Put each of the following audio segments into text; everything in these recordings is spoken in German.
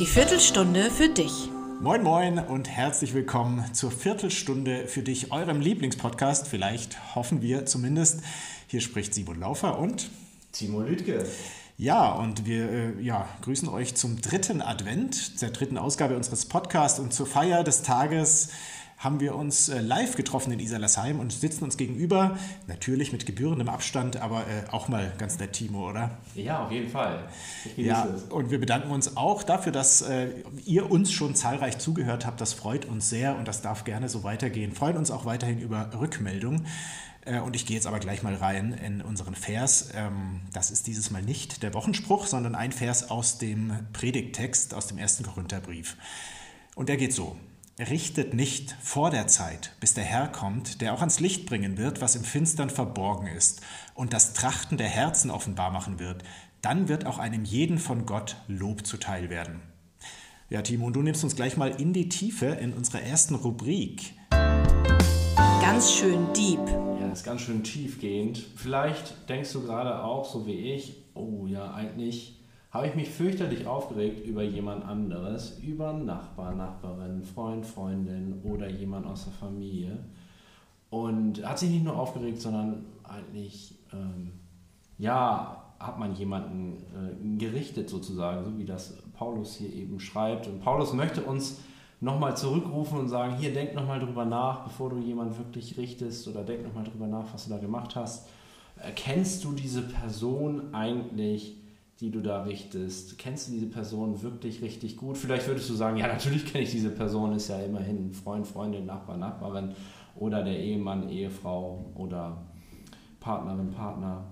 Die Viertelstunde für dich. Moin Moin und herzlich willkommen zur Viertelstunde für dich, eurem Lieblingspodcast. Vielleicht hoffen wir zumindest. Hier spricht Simon Laufer und Timo Lüdke. Ja, und wir äh, ja, grüßen euch zum dritten Advent, der dritten Ausgabe unseres Podcasts und zur Feier des Tages haben wir uns äh, live getroffen in Iserlasheim und sitzen uns gegenüber. Natürlich mit gebührendem Abstand, aber äh, auch mal ganz nett, Timo, oder? Ja, auf jeden Fall. Ja, und wir bedanken uns auch dafür, dass äh, ihr uns schon zahlreich zugehört habt. Das freut uns sehr und das darf gerne so weitergehen. Freuen uns auch weiterhin über Rückmeldungen. Und ich gehe jetzt aber gleich mal rein in unseren Vers. Ähm, das ist dieses Mal nicht der Wochenspruch, sondern ein Vers aus dem Predigttext, aus dem ersten Korintherbrief. Und der geht so. Richtet nicht vor der Zeit, bis der Herr kommt, der auch ans Licht bringen wird, was im Finstern verborgen ist, und das Trachten der Herzen offenbar machen wird. Dann wird auch einem jeden von Gott Lob zuteil werden. Ja, Timo, und du nimmst uns gleich mal in die Tiefe in unserer ersten Rubrik. Ganz schön deep. Ja, das ist ganz schön tiefgehend. Vielleicht denkst du gerade auch, so wie ich, oh ja, eigentlich habe ich mich fürchterlich aufgeregt über jemand anderes, über Nachbar, Nachbarin, Freund, Freundin oder jemand aus der Familie. Und hat sich nicht nur aufgeregt, sondern eigentlich, ähm, ja, hat man jemanden äh, gerichtet sozusagen, so wie das Paulus hier eben schreibt. Und Paulus möchte uns nochmal zurückrufen und sagen, hier, denk nochmal drüber nach, bevor du jemanden wirklich richtest oder denk nochmal drüber nach, was du da gemacht hast. Erkennst du diese Person eigentlich die du da richtest? Kennst du diese Person wirklich richtig gut? Vielleicht würdest du sagen, ja, natürlich kenne ich diese Person, ist ja immerhin Freund, Freundin, Nachbar, Nachbarin oder der Ehemann, Ehefrau oder Partnerin, Partner.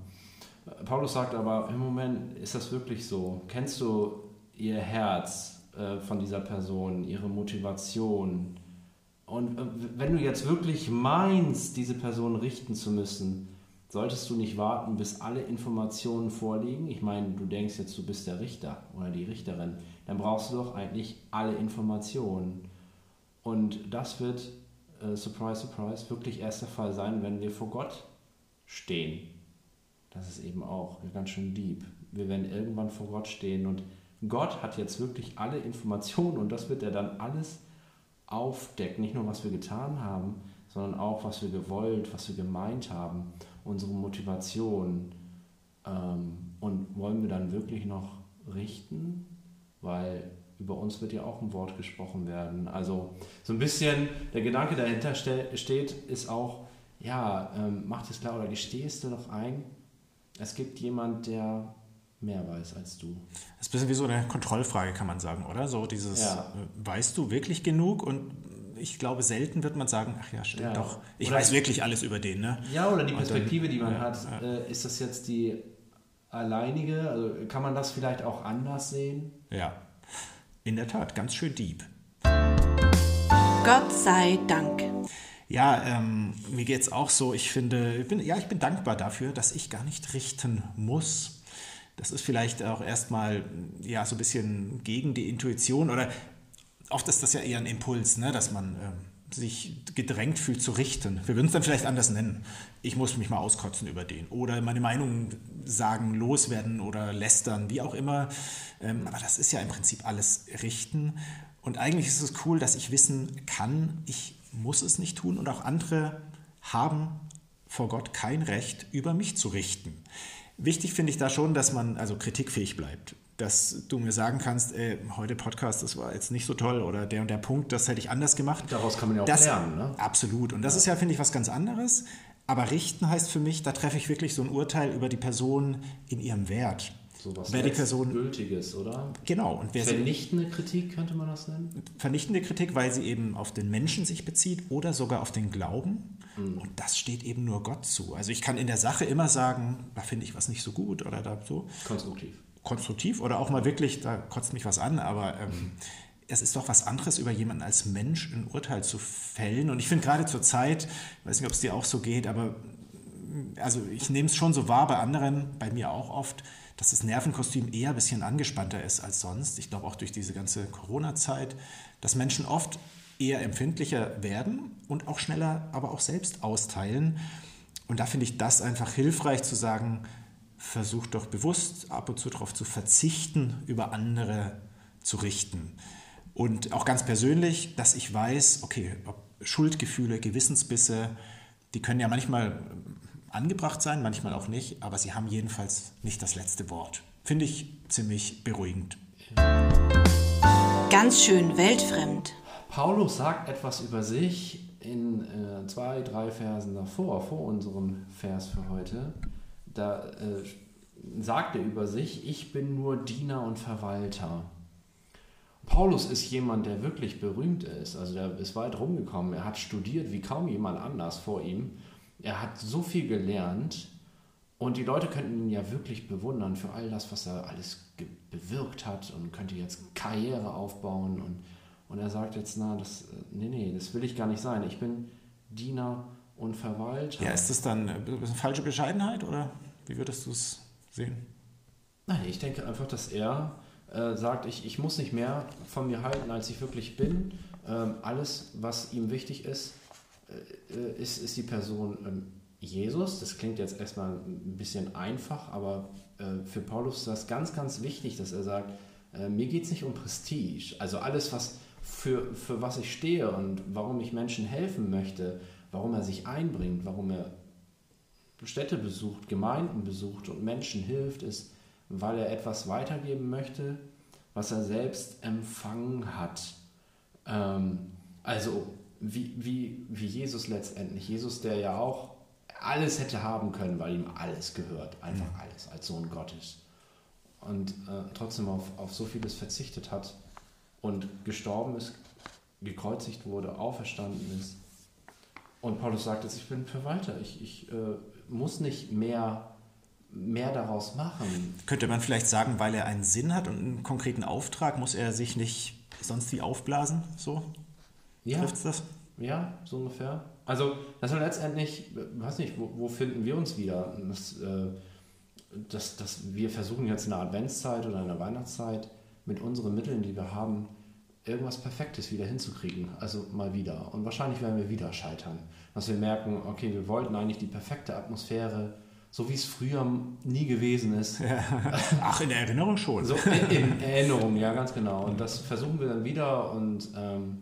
Paulus sagt aber, im Moment ist das wirklich so. Kennst du ihr Herz äh, von dieser Person, ihre Motivation? Und äh, wenn du jetzt wirklich meinst, diese Person richten zu müssen, solltest du nicht warten, bis alle Informationen vorliegen. Ich meine, du denkst jetzt, du bist der Richter oder die Richterin. Dann brauchst du doch eigentlich alle Informationen. Und das wird, äh, surprise, surprise, wirklich erst der Fall sein, wenn wir vor Gott stehen. Das ist eben auch ganz schön deep. Wir werden irgendwann vor Gott stehen und Gott hat jetzt wirklich alle Informationen und das wird er dann alles aufdecken. Nicht nur, was wir getan haben, sondern auch, was wir gewollt, was wir gemeint haben unsere Motivation ähm, und wollen wir dann wirklich noch richten, weil über uns wird ja auch ein Wort gesprochen werden. Also so ein bisschen der Gedanke dahinter steht, ist auch, ja, ähm, mach das klar oder gestehst du noch ein, es gibt jemand, der mehr weiß als du. Das ist ein bisschen wie so eine Kontrollfrage, kann man sagen, oder? So dieses, ja. Äh, weißt du wirklich genug und ich glaube, selten wird man sagen, ach ja, stimmt ja. doch. Ich oder weiß wirklich alles über den. Ne? Ja, oder die Perspektive, dann, die man ja, hat. Ja. Äh, ist das jetzt die alleinige? Also kann man das vielleicht auch anders sehen? Ja, in der Tat, ganz schön deep. Gott sei Dank. Ja, ähm, mir geht es auch so. Ich finde, ich bin, ja, ich bin dankbar dafür, dass ich gar nicht richten muss. Das ist vielleicht auch erstmal ja, so ein bisschen gegen die Intuition oder oft ist das ja eher ein Impuls, ne, dass man äh, sich gedrängt fühlt zu richten. Wir würden es dann vielleicht anders nennen. Ich muss mich mal auskotzen über den oder meine Meinung sagen, loswerden oder lästern, wie auch immer. Ähm, aber das ist ja im Prinzip alles richten. Und eigentlich ist es cool, dass ich wissen kann, ich muss es nicht tun und auch andere haben vor Gott kein Recht, über mich zu richten. Wichtig finde ich da schon, dass man also kritikfähig bleibt dass du mir sagen kannst, ey, heute Podcast, das war jetzt nicht so toll oder der und der Punkt, das hätte ich anders gemacht. Daraus kann man ja auch das, lernen. Ne? Absolut. Und das ja. ist ja, finde ich, was ganz anderes. Aber richten heißt für mich, da treffe ich wirklich so ein Urteil über die Person in ihrem Wert. So was wer die Person Gültiges, oder? Genau. Und wer vernichtende sie, Kritik könnte man das nennen? Vernichtende Kritik, weil sie eben auf den Menschen sich bezieht oder sogar auf den Glauben. Mhm. Und das steht eben nur Gott zu. Also ich kann in der Sache immer sagen, da finde ich was nicht so gut oder da so. Konstruktiv konstruktiv oder auch mal wirklich, da kotzt mich was an, aber ähm, es ist doch was anderes, über jemanden als Mensch ein Urteil zu fällen. Und ich finde gerade zur Zeit, ich weiß nicht, ob es dir auch so geht, aber also ich nehme es schon so wahr bei anderen, bei mir auch oft, dass das Nervenkostüm eher ein bisschen angespannter ist als sonst. Ich glaube auch durch diese ganze Corona-Zeit, dass Menschen oft eher empfindlicher werden und auch schneller, aber auch selbst austeilen. Und da finde ich das einfach hilfreich zu sagen, versucht doch bewusst ab und zu darauf zu verzichten, über andere zu richten. Und auch ganz persönlich, dass ich weiß, okay, Schuldgefühle, Gewissensbisse, die können ja manchmal angebracht sein, manchmal auch nicht, aber sie haben jedenfalls nicht das letzte Wort. Finde ich ziemlich beruhigend. Ganz schön weltfremd. Paulus sagt etwas über sich in äh, zwei, drei Versen davor, vor unserem Vers für heute. Da äh, sagt er über sich, ich bin nur Diener und Verwalter. Paulus ist jemand, der wirklich berühmt ist. Also der ist weit rumgekommen. Er hat studiert wie kaum jemand anders vor ihm. Er hat so viel gelernt und die Leute könnten ihn ja wirklich bewundern für all das, was er alles bewirkt hat und könnte jetzt Karriere aufbauen. Und, und er sagt jetzt, na, das, nee, nee, das will ich gar nicht sein. Ich bin Diener und Verwalter. Ja, ist das dann eine falsche Bescheidenheit oder wie würdest du es sehen? Nein, ich denke einfach, dass er äh, sagt, ich, ich muss nicht mehr von mir halten, als ich wirklich bin. Ähm, alles, was ihm wichtig ist, äh, ist, ist die Person ähm, Jesus. Das klingt jetzt erstmal ein bisschen einfach, aber äh, für Paulus ist das ganz, ganz wichtig, dass er sagt, äh, mir geht es nicht um Prestige. Also alles, was für, für was ich stehe und warum ich Menschen helfen möchte, warum er sich einbringt, warum er Städte besucht, Gemeinden besucht und Menschen hilft, ist, weil er etwas weitergeben möchte, was er selbst empfangen hat. Ähm, also wie, wie, wie Jesus letztendlich. Jesus, der ja auch alles hätte haben können, weil ihm alles gehört, einfach alles, als Sohn Gottes. Und äh, trotzdem auf, auf so vieles verzichtet hat und gestorben ist, gekreuzigt wurde, auferstanden ist. Und Paulus sagt jetzt, ich bin Verwalter, ich, ich äh, muss nicht mehr, mehr daraus machen. Könnte man vielleicht sagen, weil er einen Sinn hat und einen konkreten Auftrag, muss er sich nicht sonst wie aufblasen? So? Ja. Trifft das? Ja, so ungefähr. Also, das ist letztendlich, weiß nicht, wo, wo finden wir uns wieder? Das, äh, das, das, wir versuchen jetzt in der Adventszeit oder in der Weihnachtszeit mit unseren Mitteln, die wir haben, irgendwas Perfektes wieder hinzukriegen. Also mal wieder. Und wahrscheinlich werden wir wieder scheitern. Dass wir merken, okay, wir wollten eigentlich die perfekte Atmosphäre, so wie es früher nie gewesen ist. Ach, in der Erinnerung schon. So in, in, Erinnerung, ja, ganz genau. Und das versuchen wir dann wieder und ähm,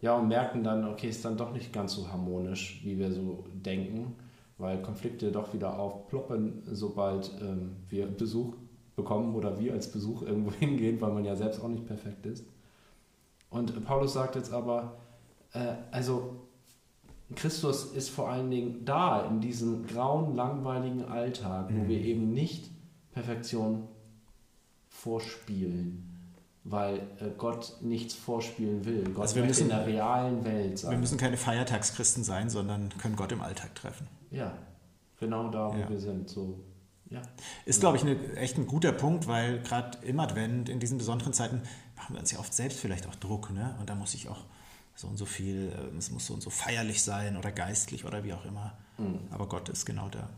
ja, und merken dann, okay, ist dann doch nicht ganz so harmonisch, wie wir so denken, weil Konflikte doch wieder aufploppen, sobald ähm, wir Besuch bekommen oder wir als Besuch irgendwo hingehen, weil man ja selbst auch nicht perfekt ist. Und Paulus sagt jetzt aber, äh, also Christus ist vor allen Dingen da in diesem grauen, langweiligen Alltag, wo mhm. wir eben nicht Perfektion vorspielen weil äh, Gott nichts vorspielen will. Gott also wir müssen, in der realen Welt sein. Wir müssen keine Feiertagschristen sein, sondern können Gott im Alltag treffen. Ja, genau da, wo ja. wir sind. So, ja. Ist, glaube ich, eine, echt ein guter Punkt, weil gerade im Advent, in diesen besonderen Zeiten, machen wir uns ja oft selbst vielleicht auch Druck. Ne? Und da muss ich auch so und so viel, äh, es muss so und so feierlich sein oder geistlich oder wie auch immer. Mhm. Aber Gott ist genau da.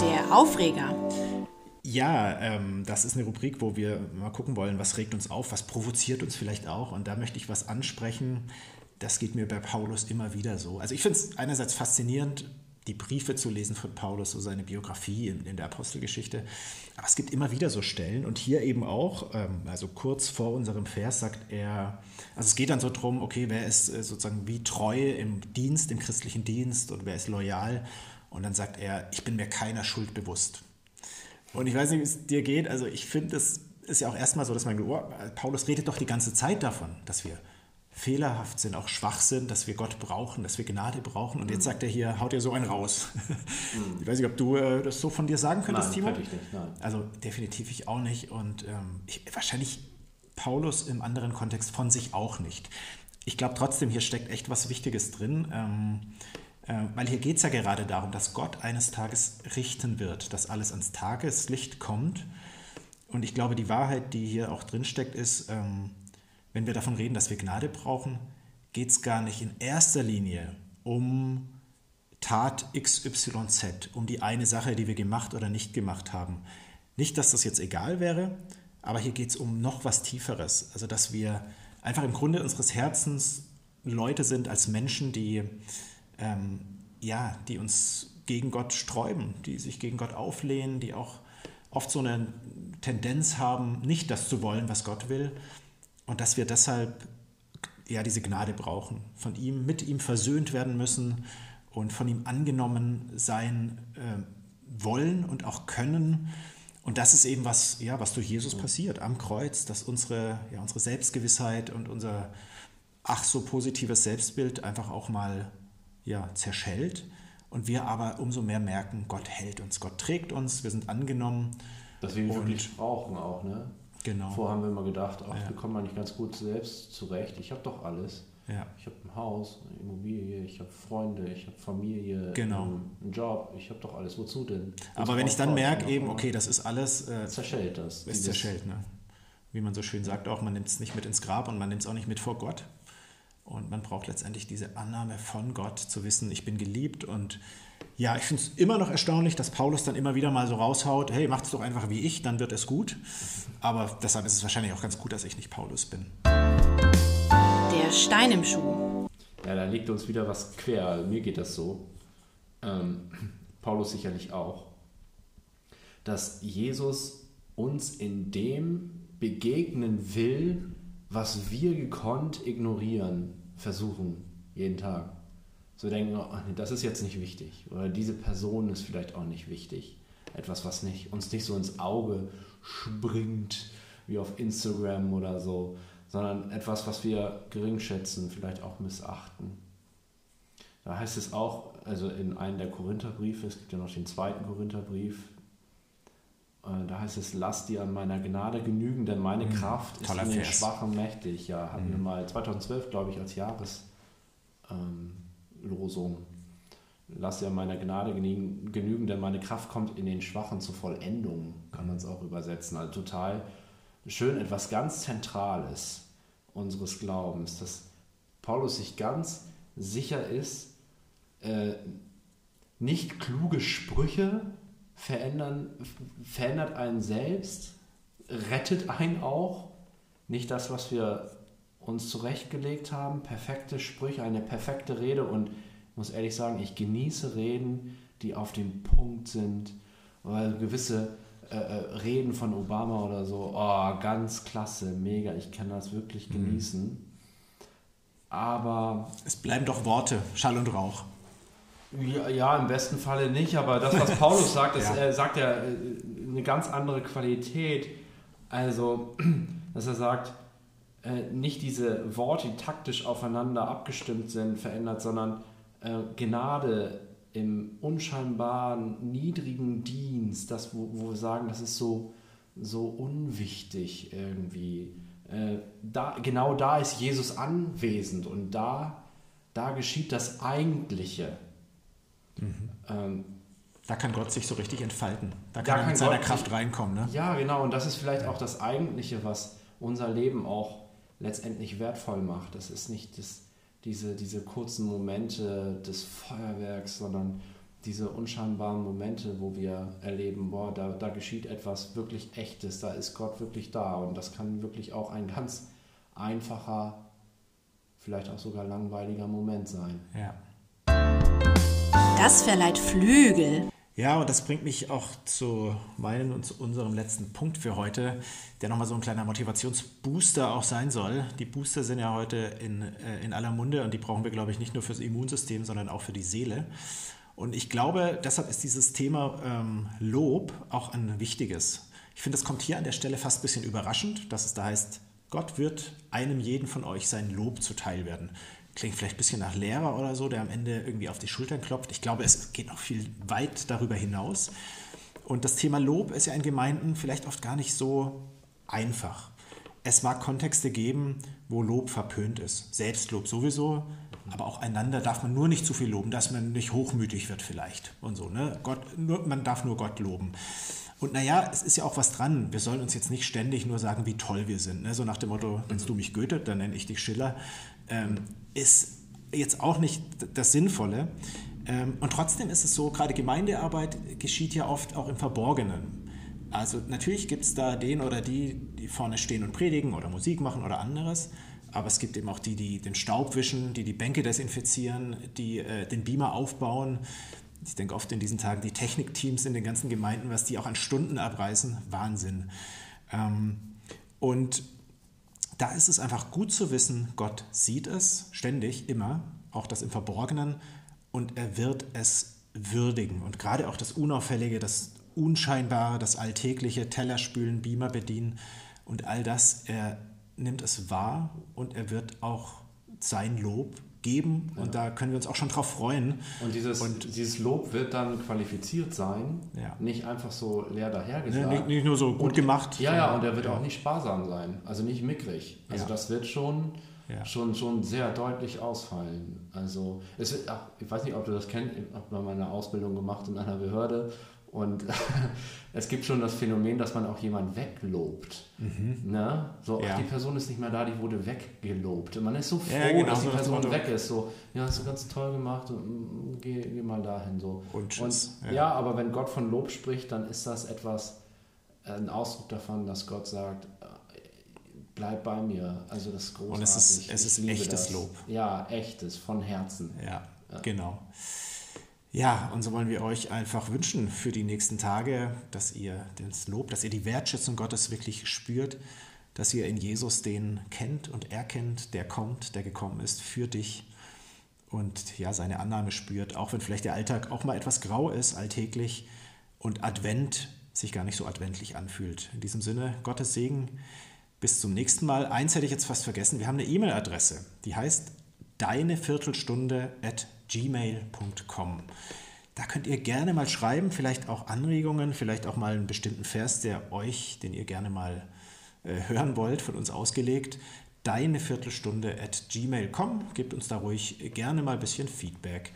Der Aufreger. Ja, ähm, das ist eine Rubrik, wo wir mal gucken wollen, was regt uns auf, was provoziert uns vielleicht auch. Und da möchte ich was ansprechen. Das geht mir bei Paulus immer wieder so. Also ich finde es einerseits faszinierend, die Briefe zu lesen von Paulus, so seine Biografie in, in, der Apostelgeschichte. Aber es gibt immer wieder so Stellen und hier eben auch, ähm, also kurz vor unserem Vers sagt er, also es geht dann so drum, okay, wer ist äh, sozusagen wie treu im Dienst, im christlichen Dienst und wer ist loyal? Und dann sagt er, ich bin mir keiner Schuld bewusst. Und ich weiß nicht, wie es dir geht. Also ich finde, es ist ja auch erstmal so, dass man, oh, Paulus redet doch die ganze Zeit davon, dass wir fehlerhaft sind, auch schwach sind, dass wir Gott brauchen, dass wir Gnade brauchen. Und jetzt mhm. sagt er hier, haut ihr so einen raus. Mhm. Ich weiß nicht, ob du äh, das so von dir sagen könntest, nein, Timo? Könnte ich nicht, nein. Also definitiv ich auch nicht. Und ähm, ich, wahrscheinlich Paulus im anderen Kontext von sich auch nicht. Ich glaube trotzdem, hier steckt echt was Wichtiges drin. Ähm, äh, weil hier geht es ja gerade darum, dass Gott eines Tages richten wird, dass alles ans Tageslicht kommt. Und ich glaube, die Wahrheit, die hier auch drinsteckt, ist, ähm, wenn wir davon reden, dass wir Gnade brauchen, geht es gar nicht in erster Linie um Tat XYZ, um die eine Sache, die wir gemacht oder nicht gemacht haben. Nicht, dass das jetzt egal wäre, aber hier geht es um noch was Tieferes. Also, dass wir einfach im Grunde unseres Herzens Leute sind als Menschen, die ähm, ja, die uns gegen Gott sträuben, die sich gegen Gott auflehnen, die auch oft so eine Tendenz haben, nicht das zu wollen, was Gott will. Und dass wir deshalb ja diese Gnade brauchen, von ihm, mit ihm versöhnt werden müssen und von ihm angenommen sein äh, wollen und auch können. Und das ist eben was, ja, was durch Jesus passiert am Kreuz, dass unsere, ja, unsere Selbstgewissheit und unser ach so positives Selbstbild einfach auch mal ja, zerschellt. Und wir aber umso mehr merken, Gott hält uns, Gott trägt uns, wir sind angenommen. Dass wir ihn wirklich brauchen auch, ne? Genau. Vorher haben wir immer gedacht, ach, ja. wir kommen eigentlich ganz gut selbst zurecht. Ich habe doch alles. Ja. Ich habe ein Haus, eine Immobilie, ich habe Freunde, ich habe Familie, genau. einen Job, ich habe doch alles. Wozu denn? Wozu Aber wenn ich dann merke, eben, okay, das ist alles. Äh, zerschellt das. Ist zerschellt, ne? Wie man so schön sagt auch, man nimmt es nicht mit ins Grab und man nimmt es auch nicht mit vor Gott. Und man braucht letztendlich diese Annahme von Gott, zu wissen, ich bin geliebt und ja, ich finde es immer noch erstaunlich, dass Paulus dann immer wieder mal so raushaut, hey, macht es doch einfach wie ich, dann wird es gut. Aber deshalb ist es wahrscheinlich auch ganz gut, dass ich nicht Paulus bin. Der Stein im Schuh. Ja, da liegt uns wieder was quer. Mir geht das so. Ähm, Paulus sicherlich auch. Dass Jesus uns in dem begegnen will, was wir gekonnt ignorieren, versuchen, jeden Tag so denken, oh, das ist jetzt nicht wichtig oder diese Person ist vielleicht auch nicht wichtig. Etwas, was nicht, uns nicht so ins Auge springt wie auf Instagram oder so, sondern etwas, was wir gering schätzen, vielleicht auch missachten. Da heißt es auch, also in einem der Korintherbriefe, es gibt ja noch den zweiten Korintherbrief, äh, da heißt es, lass dir an meiner Gnade genügen, denn meine mhm. Kraft ist in den Schwachen mächtig. Ja, hatten mhm. wir mal 2012, glaube ich, als Jahres. Ähm, Losung. Lass ja meiner Gnade genügen, denn meine Kraft kommt in den Schwachen zur Vollendung, kann man es auch übersetzen. Also total schön, etwas ganz Zentrales unseres Glaubens, dass Paulus sich ganz sicher ist, äh, nicht kluge Sprüche verändern, verändert einen selbst, rettet einen auch. Nicht das, was wir uns zurechtgelegt haben, perfekte Sprüche, eine perfekte Rede und ich muss ehrlich sagen, ich genieße Reden, die auf dem Punkt sind, weil gewisse äh, äh, Reden von Obama oder so, oh, ganz klasse, mega, ich kann das wirklich mhm. genießen. Mhm. Aber. Es bleiben doch Worte, Schall und Rauch. Ja, ja, im besten Falle nicht, aber das, was Paulus sagt, das, ja. äh, sagt ja äh, eine ganz andere Qualität. Also, dass er sagt, äh, nicht diese Worte, die taktisch aufeinander abgestimmt sind, verändert, sondern äh, Gnade im unscheinbaren, niedrigen Dienst, das, wo, wo wir sagen, das ist so, so unwichtig irgendwie. Äh, da, genau da ist Jesus anwesend und da, da geschieht das Eigentliche. Mhm. Ähm, da kann Gott sich so richtig entfalten. Da kann er mit seiner Gott Kraft reinkommen. Ne? Ja, genau. Und das ist vielleicht auch das Eigentliche, was unser Leben auch letztendlich wertvoll macht. Das ist nicht das, diese, diese kurzen Momente des Feuerwerks, sondern diese unscheinbaren Momente, wo wir erleben, boah, da, da geschieht etwas wirklich Echtes, da ist Gott wirklich da. Und das kann wirklich auch ein ganz einfacher, vielleicht auch sogar langweiliger Moment sein. Ja. Das verleiht Flügel. Ja, und das bringt mich auch zu meinem und zu unserem letzten Punkt für heute, der nochmal so ein kleiner Motivationsbooster auch sein soll. Die Booster sind ja heute in, äh, in aller Munde und die brauchen wir, glaube ich, nicht nur fürs Immunsystem, sondern auch für die Seele. Und ich glaube, deshalb ist dieses Thema ähm, Lob auch ein wichtiges. Ich finde, das kommt hier an der Stelle fast ein bisschen überraschend, dass es da heißt, Gott wird einem jeden von euch sein Lob zuteil werden klingt vielleicht ein bisschen nach Lehrer oder so, der am Ende irgendwie auf die Schultern klopft. Ich glaube, es geht noch viel weit darüber hinaus. Und das Thema Lob ist ja in Gemeinden vielleicht oft gar nicht so einfach. Es mag Kontexte geben, wo Lob verpönt ist. Selbstlob sowieso, aber auch einander darf man nur nicht zu viel loben, dass man nicht hochmütig wird vielleicht und so. Ne? Gott, nur, man darf nur Gott loben. Und naja, es ist ja auch was dran. Wir sollen uns jetzt nicht ständig nur sagen, wie toll wir sind. Ne? So nach dem Motto, nennst du mich Goethe, dann nenne ich dich Schiller. Ähm, ist jetzt auch nicht das Sinnvolle. Ähm, und trotzdem ist es so, gerade Gemeindearbeit geschieht ja oft auch im Verborgenen. Also natürlich gibt es da den oder die, die vorne stehen und predigen oder Musik machen oder anderes. Aber es gibt eben auch die, die den Staub wischen, die die Bänke desinfizieren, die äh, den Beamer aufbauen, Ich denke oft in diesen Tagen, die Technikteams in den ganzen Gemeinden, was die auch an Stunden abreißen, Wahnsinn. Ähm, und da ist es einfach gut zu wissen, Gott sieht es ständig, immer, auch das im Verborgenen, und er wird es würdigen. Und gerade auch das Unauffällige, das Unscheinbare, das Alltägliche, Teller spülen, Beamer bedienen und all das, er nimmt es wahr und er wird auch sein Lob geben und ja. da können wir uns auch schon drauf freuen. Und dieses, und dieses Lob wird dann qualifiziert sein, ja. nicht einfach so leer dahergesagt. Nicht, nicht nur so gut und, gemacht. Ja, ja, und er wird ja. auch nicht sparsam sein, also nicht mickrig. Also das wird schon, schon, schon sehr deutlich ausfallen. Also es, ach, ich weiß nicht, ob du das kennst, ich habe mal meine Ausbildung gemacht in einer Behörde und es gibt schon das Phänomen, dass man auch jemanden weglobt. Mhm. Ne? So, ja. ach, die Person ist nicht mehr da, die wurde weggelobt. Man ist so froh, ja, genau, dass die Person das weg ist. So, ja, hast du ganz toll gemacht, mm, geh, geh mal dahin. So. Und, und ja. ja, aber wenn Gott von Lob spricht, dann ist das etwas, ein Ausdruck davon, dass Gott sagt, bleib bei mir. Also das ist großartig. Und es ist, es ist echtes das. Lob. Ja, echtes, von Herzen. Ja, ja. genau. Ja, und so wollen wir euch einfach wünschen für die nächsten Tage, dass ihr das Lob, dass ihr die Wertschätzung Gottes wirklich spürt, dass ihr in Jesus den kennt und erkennt, der kommt, der gekommen ist für dich und ja, seine Annahme spürt, auch wenn vielleicht der Alltag auch mal etwas grau ist, alltäglich und Advent sich gar nicht so adventlich anfühlt. In diesem Sinne, Gottes Segen, bis zum nächsten Mal. Eins hätte ich jetzt fast vergessen, wir haben eine E-Mail-Adresse, die heißt deine Viertelstunde at gmail.com. Da könnt ihr gerne mal schreiben, vielleicht auch Anregungen, vielleicht auch mal einen bestimmten Vers, der euch, den ihr gerne mal äh, hören wollt, von uns ausgelegt. Deine Viertelstunde at gmail.com. Gebt uns da ruhig gerne mal ein bisschen Feedback.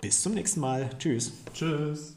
Bis zum nächsten Mal. Tschüss. Tschüss.